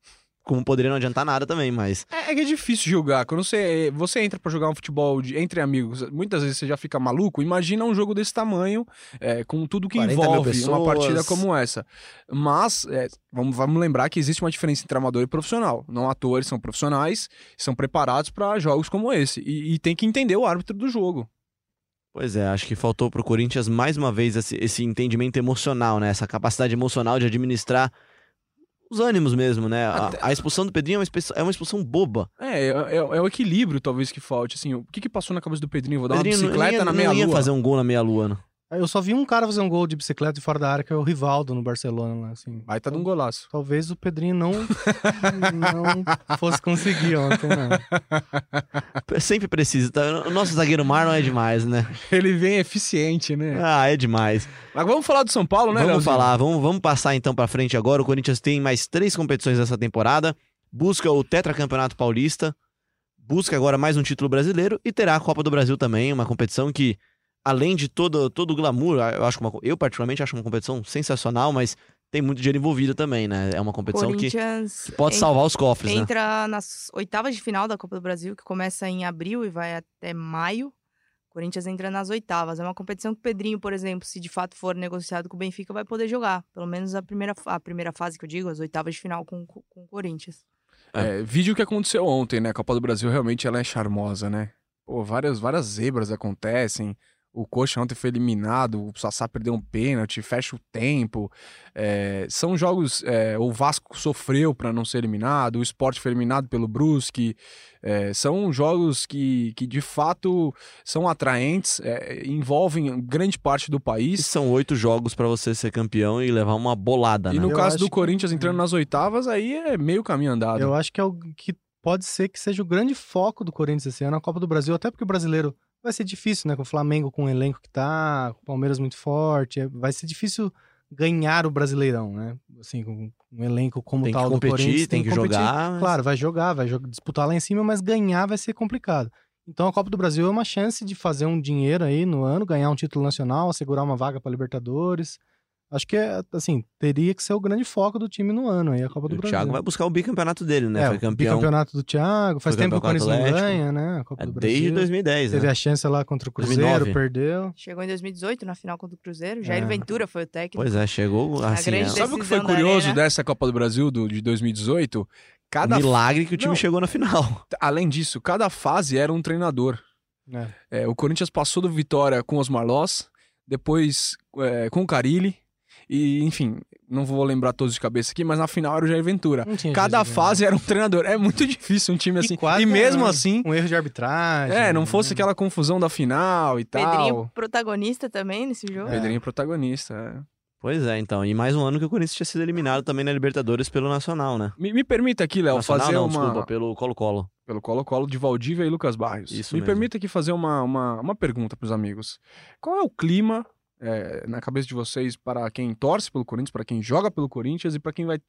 como poderia não adiantar nada também, mas É, é que é difícil julgar. Quando você, você entra pra jogar um futebol de- entre amigos, muitas vezes você já fica maluco. Imagina um jogo desse tamanho, é, com tudo que 40 mil envolve uma partida como essa. Mas, é, vamos, vamos lembrar que existe uma diferença entre amador e profissional. Não eles são profissionais, são preparados pra jogos como esse. E, e tem que entender o árbitro do jogo. Pois é, acho que faltou pro Corinthians mais uma vez esse, esse entendimento emocional, né? Essa capacidade emocional de administrar os ânimos mesmo, né? A, Até- a expulsão do Pedrinho é uma expulsão, é uma expulsão boba. É, é, é- é o equilíbrio talvez que falte. Assim, o que, que passou na cabeça do Pedrinho? Vou dar Pedrinho uma bicicleta ia, na não ia meia-lua. fazer um gol na meia-lua, né? Eu só vi um cara fazer um gol de bicicleta de fora da área, que é o Rivaldo no Barcelona. lá, Assim. Vai tá de um golaço. Talvez o Pedrinho não, não fosse conseguir ontem, não. Sempre precisa. tá? O nosso zagueiro Marlon é demais, né? Ele vem eficiente, né? Ah, é demais. Mas vamos falar do São Paulo, né, vamos Leozinho? falar, vamos, vamos passar então pra frente agora. O Corinthians tem mais três competições essa temporada. Busca o Tetracampeonato Paulista. Busca agora mais um título brasileiro e terá a Copa do Brasil também, uma competição que, além de todo, todo o glamour, eu acho que uma, eu particularmente acho uma competição sensacional, mas tem muito dinheiro envolvido também, né? É uma competição que, que pode salvar os cofres, né? entra nas oitavas de final da Copa do Brasil, que começa em abril e vai até maio. Corinthians entra nas oitavas. É uma competição que o Pedrinho, por exemplo, se de fato for negociado com o Benfica, vai poder jogar. Pelo menos a primeira, a primeira fase que eu digo, as oitavas de final com, com com o Corinthians. É, vídeo que aconteceu ontem, né? A Copa do Brasil realmente ela é charmosa, né? Pô, várias, várias zebras acontecem. O Coxa ontem foi eliminado, o Sassá perdeu um pênalti, fecha o tempo. É, são jogos. é, o Vasco sofreu para não ser eliminado, o Sport foi eliminado pelo Brusque. É, são jogos que, que de fato são atraentes, é, envolvem grande parte do E país. são oito jogos pra você ser campeão e levar uma bolada, E né? no Eu caso do que- Corinthians entrando nas oitavas, aí é meio caminho andado. Eu acho que é o que pode ser que seja o grande foco do Corinthians esse ano, a Copa do Brasil, até porque o brasileiro vai ser difícil, né? Com o Flamengo com o elenco que tá, com o Palmeiras muito forte, é- vai ser difícil ganhar o Brasileirão, né? Assim, com um elenco como Tem que tal do competir, Corinthians. tem que competir. jogar, mas- Claro, vai jogar, vai jo- disputar lá em cima, mas ganhar vai ser complicado. Então a Copa do Brasil é uma chance de fazer um dinheiro aí no ano, ganhar um título nacional, assegurar uma vaga para Libertadores. Acho que é, assim, teria que ser o grande foco do time no ano aí, a Copa do o Brasil. Thiago vai buscar o bicampeonato dele, né? É, Foi o campeão bicampeonato do Thiago. Faz tempo que o Corinthians o não ganha, né? A Copa é, do Brasil. desde 2010, Teve né? a chance lá contra o Cruzeiro, 2009. perdeu. Chegou em 2018 na final contra o Cruzeiro. Jair É. Ventura foi o técnico. Pois é, chegou assim, grande é Sabe o que foi curioso dessa Copa do Brasil do, de 2018? Cada, milagre que o time Não. chegou na final. além disso, cada fase era um treinador. É. É, o Corinthians passou do Vitória com os Marlós, depois é, com o Carilli, e enfim, não vou lembrar todos de cabeça aqui, mas na final era o Jair Ventura. Cada fase era um treinador. É muito difícil um time assim. quase E mesmo ganhou. assim, Um erro de arbitragem. é, não fosse né? aquela confusão da final e Pedrinho tal. protagonista também nesse jogo. Pedrinho protagonista. é. Pois é, então. E mais um ano que o Corinthians tinha sido eliminado também na Libertadores pelo Nacional, né? Me, me permita aqui, Léo, fazer não, uma. desculpa, pelo Colo-Colo. pelo Colo-Colo de Valdívia e Lucas Barrios. Isso Me mesmo. permita aqui fazer uma, uma, uma pergunta para os amigos. Qual é o clima é, na cabeça de vocês para quem torce pelo Corinthians, para quem joga pelo Corinthians e para quem vai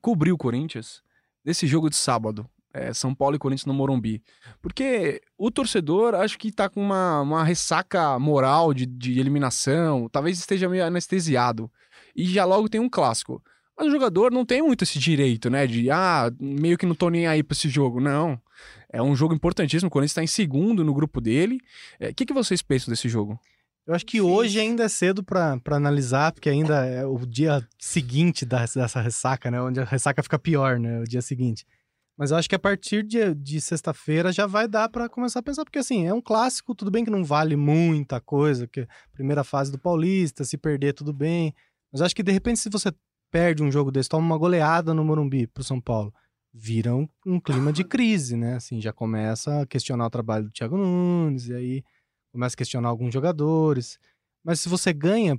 cobrir o Corinthians desse jogo de sábado? é, São Paulo e Corinthians no Morumbi. Porque o torcedor acho que tá com uma, uma ressaca moral de, de eliminação, talvez esteja meio anestesiado. E já logo tem um clássico. Mas o jogador não tem muito esse direito, né? De, ah, meio que não tô nem aí pra esse jogo. Não. É um jogo importantíssimo. O Corinthians tá em segundo no grupo dele. É, O que, que vocês pensam desse jogo? Eu acho que hoje ainda é cedo pra pra analisar, porque ainda é o dia seguinte da- dessa ressaca, né? Onde a ressaca fica pior, né? O dia seguinte. Mas eu acho que a partir de, de sexta-feira já vai dar pra começar a pensar, porque assim, é um clássico, tudo bem que não vale muita coisa, que primeira fase do Paulista, se perder tudo bem. Mas eu acho que de repente se você perde um jogo desse, toma uma goleada no Morumbi pro São Paulo, vira um, um clima de crise, né? Assim, já começa a questionar o trabalho do Thiago Nunes, e aí começa a questionar alguns jogadores. Mas se você ganha,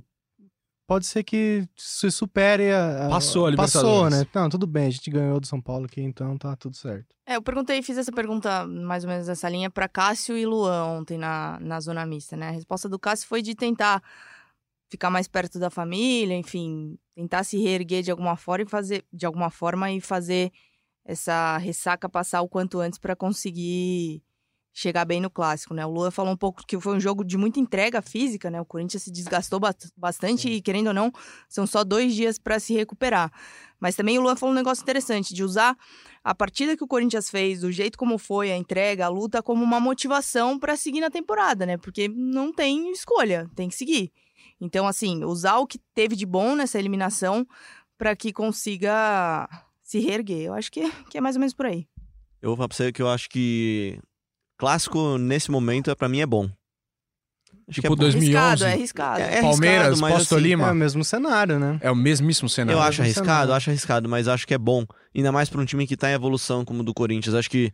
pode ser que se supere a. Passou a Passou, né? Não, tudo bem, a gente ganhou do São Paulo aqui, então tá tudo certo. É, eu perguntei, fiz essa pergunta mais ou menos nessa linha pra Cássio e Luan ontem na, na zona mista, né? A resposta do Cássio foi de tentar ficar mais perto da família, enfim, tentar se reerguer de alguma forma e fazer de alguma forma e fazer essa ressaca passar o quanto antes pra conseguir chegar bem no clássico, né? O Luan falou um pouco que foi um jogo de muita entrega física, né? O Corinthians se desgastou ba- bastante e querendo ou não, são só dois dias pra se recuperar. Mas também o Luan falou um negócio interessante de usar a partida que o Corinthians fez, do jeito como foi, a entrega, a luta, como uma motivação pra seguir na temporada, né? Porque não tem escolha, tem que seguir. Então, assim, usar o que teve de bom nessa eliminação pra que consiga se reerguer. Eu acho que, que é mais ou menos por aí. Eu vou falar pra você que eu acho que clássico nesse momento, é pra mim, é bom. Acho Tipo que é bom. 2011. Arriscado, é arriscado. É, é Palmeiras, arriscado, mas, Posto assim, Lima. É o mesmo cenário, né? É o mesmíssimo cenário. Eu acho mesmo arriscado, cenário. acho arriscado, mas acho que é bom. Ainda mais pra um time que tá em evolução como o do Corinthians. Acho que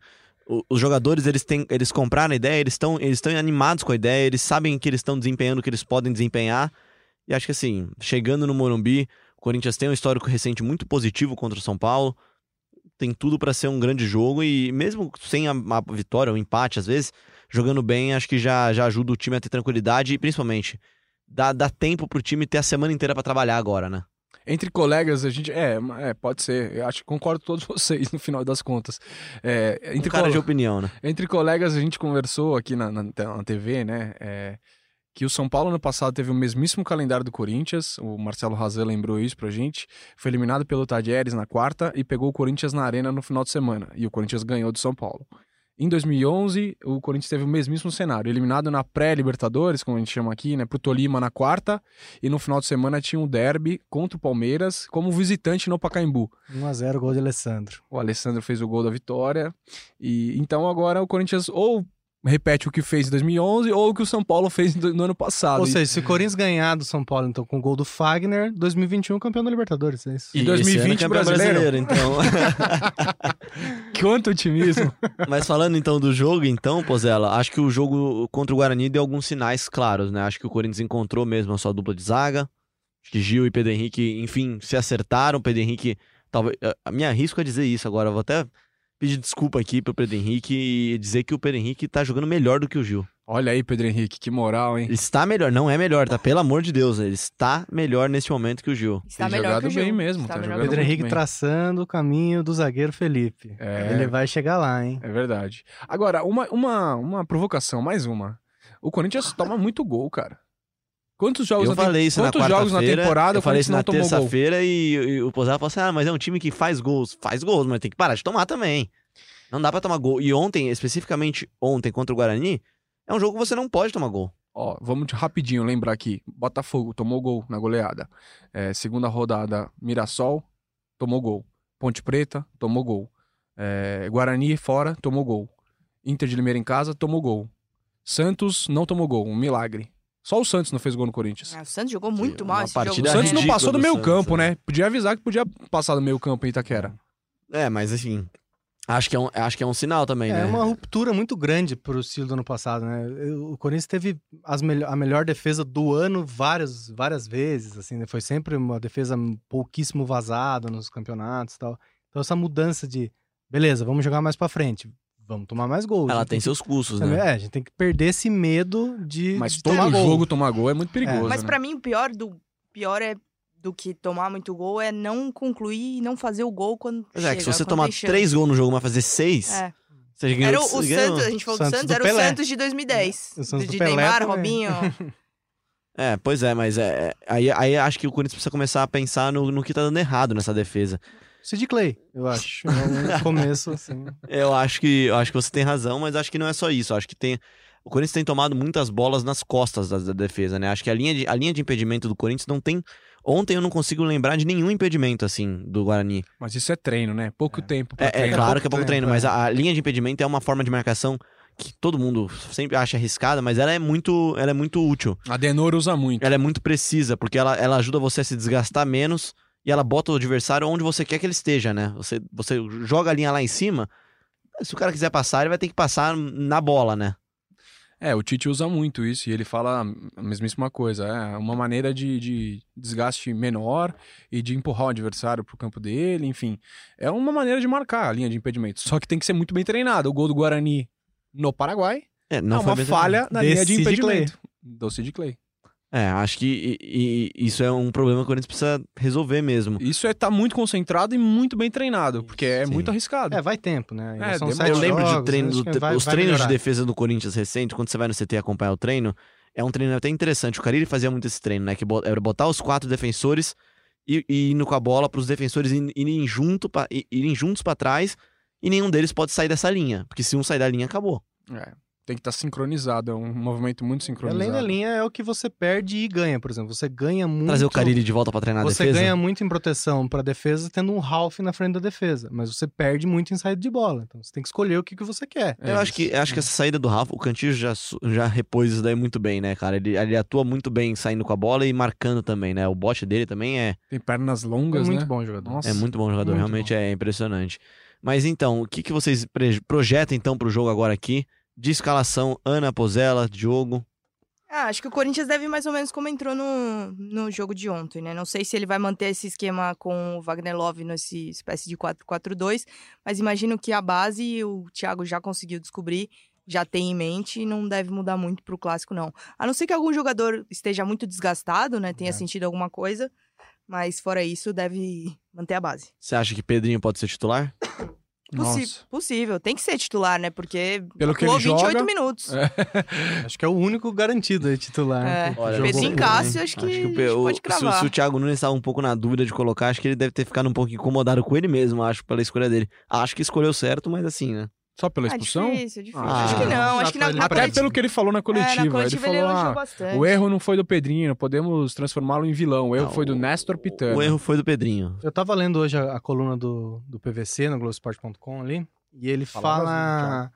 os jogadores, eles têm, eles compraram a ideia, eles estão eles estão animados com a ideia, eles sabem que eles estão desempenhando o que eles podem desempenhar. E acho que assim, chegando no Morumbi, o Corinthians tem um histórico recente muito positivo contra o São Paulo. Tem tudo pra ser um grande jogo e mesmo sem a, a vitória, o empate às vezes, jogando bem, acho que já, já ajuda o time a ter tranquilidade e principalmente dá, dá tempo pro time ter a semana inteira pra trabalhar agora, né? Entre colegas, a gente. É, é, pode ser. Eu acho que concordo com todos vocês no final das contas. É, Um entre, cara cole- de opinião, né? entre colegas, a gente conversou aqui na, na, na TV, né? é, que o São Paulo ano passado teve o mesmíssimo calendário do Corinthians. O Marcelo Razan lembrou isso pra gente. Foi eliminado pelo Tadieres na quarta e pegou o Corinthians na arena no final de semana. E o Corinthians ganhou do São Paulo. Em 2011, o Corinthians teve o mesmíssimo cenário, eliminado na pré-Libertadores, como a gente chama aqui, né, pro Tolima na quarta, e no final de semana tinha um derby contra o Palmeiras como visitante no Pacaembu. 1x0 gol de Alessandro. O Alessandro fez o gol da vitória. E então agora o Corinthians ou repete o que fez em 2011 ou o que o São Paulo fez no no ano passado. Ou E- seja, se o Corinthians ganhar do São Paulo, então, com o gol do Fagner, 2021 campeão da Libertadores, é isso? E esse ano 2020 campeão brasileiro. então. Quanto otimismo. Mas falando então do jogo, então, Pozella, acho que o jogo contra o Guarani deu alguns sinais claros, né? Acho que o Corinthians encontrou mesmo a sua dupla de zaga. Acho que Gil e Pedro Henrique, enfim, se acertaram. Pedro Henrique, talvez. A me arrisco a dizer isso agora. eu Vou até pedir desculpa aqui pro Pedro Henrique e dizer que o Pedro Henrique tá jogando melhor do que o Gil. Olha aí, Pedro Henrique, que moral, hein? Ele está melhor, não é melhor, tá? Pelo amor de Deus, ele está melhor nesse momento que o Gil. Está Tem melhor jogado que o Gil. bem mesmo, Está tá melhor jogando Pedro Henrique bem. traçando o caminho do zagueiro Felipe. É. Ele vai chegar lá, hein? É verdade. Agora, uma, uma, uma provocação, mais uma. O Corinthians toma muito gol, cara. Quantos jogos, Eu na, falei isso na quantos jogos na temporada eu falei isso na terça-feira e, e o Pozella falou assim: ah, mas é um time que faz gols. Faz gols, mas tem que parar de tomar também. Não dá pra tomar gol. E ontem, especificamente ontem contra o Guarani, é um jogo que você não pode tomar gol. Ó, vamos rapidinho lembrar aqui. Botafogo tomou gol na goleada. É, segunda rodada, Mirassol tomou gol. Ponte Preta tomou gol. É, Guarani fora tomou gol. Inter de Limeira em casa tomou gol. Santos não tomou gol, um milagre. Só o Santos não fez gol no Corinthians. Ah, o Santos jogou muito Uma mal esse partida O jogo. Santos não passou do do meio Santos, campo, né? né? Podia avisar que podia passar do meio campo em Itaquera. É, mas assim, acho que é um, acho que é um sinal também, É né? uma ruptura muito grande pro estilo do ano passado, né? O Corinthians teve as melho- a melhor defesa do ano várias, várias vezes, assim, né? Foi sempre uma defesa pouquíssimo vazada nos campeonatos e tal. Então essa mudança de, beleza, vamos jogar mais pra frente, vamos tomar mais gols. Ela tem que- seus custos, É, né? a gente tem que perder esse medo de, Mas de todo tomar gol. jogo tomar gol é muito perigoso. Mas né? pra mim o pior do pior é do que tomar muito gol é não concluir e não fazer o gol quando Mas chega, é que se você tomar três gols no jogo, mas fazer seis, É. você ganhou. Era o, o ganhou. Santos, a gente falou Santos do Santos, do era Pelé. o Santos de 2010. O Santos de do Pelé Neymar, também. Robinho. É, pois é, mas é, é- aí, aí acho que o Corinthians precisa começar a pensar no, no que tá dando errado nessa defesa. Sid Clay, eu acho. É um começo, assim. Eu acho que eu acho que você tem razão, mas acho que não é só isso. Eu acho que tem o Corinthians tem tomado muitas bolas nas costas da, da defesa, né? Acho que a linha, de, a linha de impedimento do Corinthians não tem Ontem eu não consigo lembrar de nenhum impedimento, assim, do Guarani. Mas isso é treino, né? Pouco tempo pra É, é claro que é pouco treino, treino, mas a, a linha de impedimento é uma forma de marcação que todo mundo sempre acha arriscada, mas ela é muito, ela é muito útil. A Denor usa muito. Ela é muito precisa, porque ela, ela ajuda você a se desgastar menos e ela bota o adversário onde você quer que ele esteja, né? Você, você joga a linha lá em cima, se o cara quiser passar, ele vai ter que passar na bola, né? É, o Tite usa muito isso e ele fala a mesmíssima coisa. É uma maneira de, de desgaste menor e de empurrar o adversário pro campo dele, enfim. É uma maneira de marcar a linha de impedimento. Só que tem que ser muito bem treinado. O gol do Guarani no Paraguai É, não é foi uma falha na De linha de impedimento. Do Sid Clay. É, acho que e- e isso é um problema que o Corinthians precisa resolver mesmo. Isso é estar muito concentrado e muito bem treinado, porque é Sim. muito arriscado. É, vai tempo, né? É, são sete Eu lembro de jogos, treino acho do, vai- os vai treinos de melhorar. defesa do Corinthians recente, quando você vai no CT acompanhar o treino, é um treino até interessante. O Carille fazia muito esse treino, né? Que era botar os quatro defensores e, e indo com a bola para os defensores ir- irem, junto pra, irem juntos para trás e nenhum deles pode sair dessa linha, porque se um sair da linha acabou. É, tem que estar sincronizado, é um movimento muito sincronizado. Além da linha é o que você perde e ganha, por exemplo. Você ganha muito. Trazer o Carille de volta para treinar a Você defesa. ganha muito em proteção para defesa tendo um half na frente da defesa, mas você perde muito em saída de bola. Então você tem que escolher o que, que você quer. É Eu acho que, acho que essa saída do Rafa, o Cantillo já, já repôs isso daí muito bem, né, cara? Ele, ele atua muito bem saindo com a bola e marcando também, né? O bote dele também é, Tem pernas É longas, muito né? bom jogador. Nossa. É muito bom jogador, Muito realmente é impressionante. Mas então, o que, que vocês projetam então pro jogo agora aqui? De escalação, Ana, Pozella, Diogo. Ah, acho que o Corinthians deve mais ou menos como entrou no, no jogo de ontem, né? Não sei se ele vai manter esse esquema com o Wagner Love nesse espécie de 4-4-2, mas imagino que a base o Thiago já conseguiu descobrir, já tem em mente e não deve mudar muito pro clássico, não. A não ser que algum jogador esteja muito desgastado, né? Tenha É. sentido alguma coisa, mas fora isso, deve manter a base. Você acha que Pedrinho pode ser titular? Possi- Nossa. possível, tem que ser titular, né? Porque Pelo que ele joga, 28 minutos. É. Acho que é o único garantido aí titular. É. que Olha, Pedrinho. Cássio, acho que, o a gente Pe- o- pode se, cravar. se o Thiago Nunes estava um pouco na dúvida de colocar, acho que ele deve ter ficado um pouco incomodado com ele mesmo, acho, pela escolha dele. Acho que escolheu certo, mas assim, né? Só pela É expulsão? difícil, é difícil. Ah, acho que não, acho que na, na Até coletiva- pelo que ele falou na coletiva. É, na coletiva ele ele, falou, elogiou ah, bastante. o erro não foi do Pedrinho, podemos transformá-lo em vilão. O erro Não, foi do o- Néstor Pitana. O erro foi do Pedrinho. Eu tava lendo hoje a, a coluna do, do PVC no Globoesporte.com ali, e ele Fala fala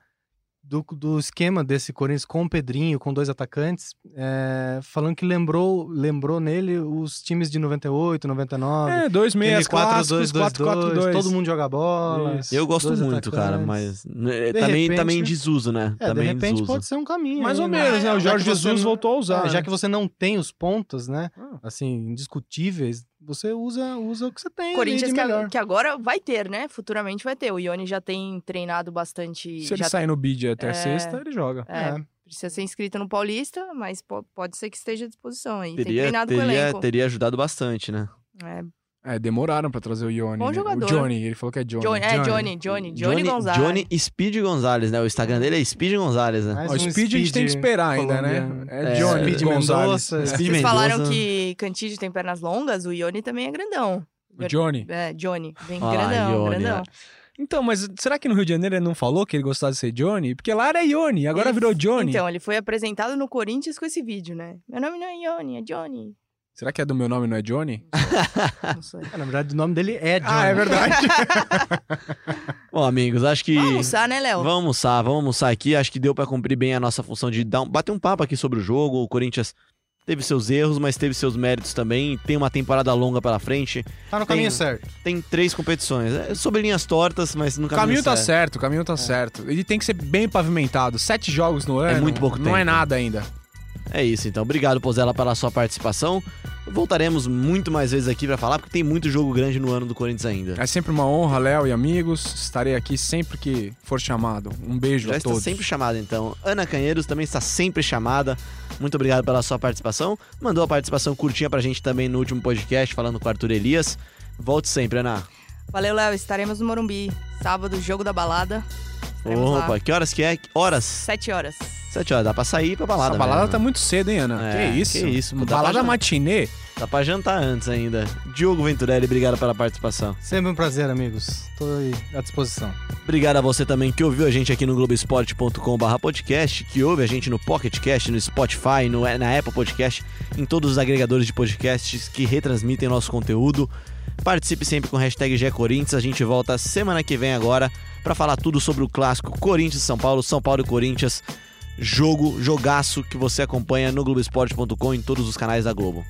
do, do esquema desse Corinthians com o Pedrinho, com dois atacantes, é, falando que lembrou, lembrou nele os times de 98, 99. É, dois meias clássicos, 4-2-2-2, 4-4-2. todo mundo joga bola. Isso. Eu gosto dois muito, cara, atacantes. mas né, De tá repente- em desuso, né? É, tá de repente desuso. pode ser um caminho. Mais aí, ou né? menos, né? O Já Jorge Jesus não- voltou a usar. É, já né? que você não tem os pontas, né? Ah. Assim, indiscutíveis, você usa, usa o que você tem. Corinthians que, que agora vai ter, né? Futuramente vai ter. O Ione já tem treinado bastante. Se ele já sair no bid até É. sexta, ele joga. é, É. Precisa ser inscrito no Paulista, mas po- pode ser que esteja à disposição aí. tem Teria, treinado com o teria, elenco. teria ajudado bastante, né? É, É, demoraram pra trazer o Ione. Bom né? jogador. O Johnny, ele falou que é Johnny. Johnny, é, Johnny. Johnny, Johnny, Johnny, Gonzalez. Johnny Speed Gonzalez, né? O Instagram dele é Speed Gonzalez, né? Ó, o um Speed, a gente tem que esperar ainda, né? É, É, Johnny Speed Gonzalez. Mendoza. Speed Vocês falaram que Cantígio tem pernas longas, o Ione também é grandão. O Johnny. É, Johnny, vem Ah, grandão, Ione, grandão. Então, mas será que no Rio de Janeiro ele não falou que ele gostava de ser Johnny? Porque lá era Ione, agora Ele- virou Johnny. Então, ele foi apresentado no Corinthians com esse vídeo, né? Meu nome não é Ione, é Johnny. Será que é do meu nome, não é Johnny? Não sei. É, na verdade, o nome dele é John. Ah, é verdade. Bom, amigos, acho que. Vamos almoçar, né, Léo? Vamos almoçar, vamos almoçar aqui. Acho que deu pra cumprir bem a nossa função de dar um- bater um papo aqui sobre o jogo. O Corinthians teve seus erros, mas teve seus méritos também. Tem uma temporada longa pela frente. Tá no Tem- caminho certo. Tem três competições. É sobre linhas tortas, mas no O caminho, caminho tá certo. certo, o caminho tá certo. Ele tem que ser bem pavimentado. Sete jogos no ano. muito pouco Não tempo. é nada ainda. É isso, então. Obrigado, Pozella, pela sua participação. Voltaremos muito mais vezes aqui pra falar, porque tem muito jogo grande no ano do Corinthians ainda. É sempre uma honra, Léo e amigos. Estarei aqui sempre que for chamado. Um beijo Já a está todos. sempre chamada, então. Ana Canheiros também está sempre chamada. Muito obrigado pela sua participação. Mandou a participação curtinha pra gente também no último podcast, falando com o Arthur Elias. Volte sempre, Ana. Valeu, Léo. Estaremos no Morumbi. Sábado, jogo da balada. Estaremos lá. Opa, que horas que é? Horas? Sete horas. Sete horas, dá pra sair pra balada. Essa balada mesmo. tá muito cedo, hein, Ana? É, que isso? que isso, pô, balada matinê? Dá pra jantar antes ainda. Diogo Venturelli, obrigado pela participação. Sempre um prazer, amigos. Tô aí à disposição. Obrigado a você também que ouviu a gente aqui no globesport.com.br podcast, que ouve a gente no Pocket Cast, no Spotify, no, na Apple Podcast, em todos os agregadores de podcasts que retransmitem nosso conteúdo. Participe sempre com o hashtag GECorinthians. A gente volta semana que vem agora para falar tudo sobre o clássico Corinthians e São Paulo, São Paulo e Corinthians. Jogo, jogaço que você acompanha no Globoesporte.com em todos os canais da Globo.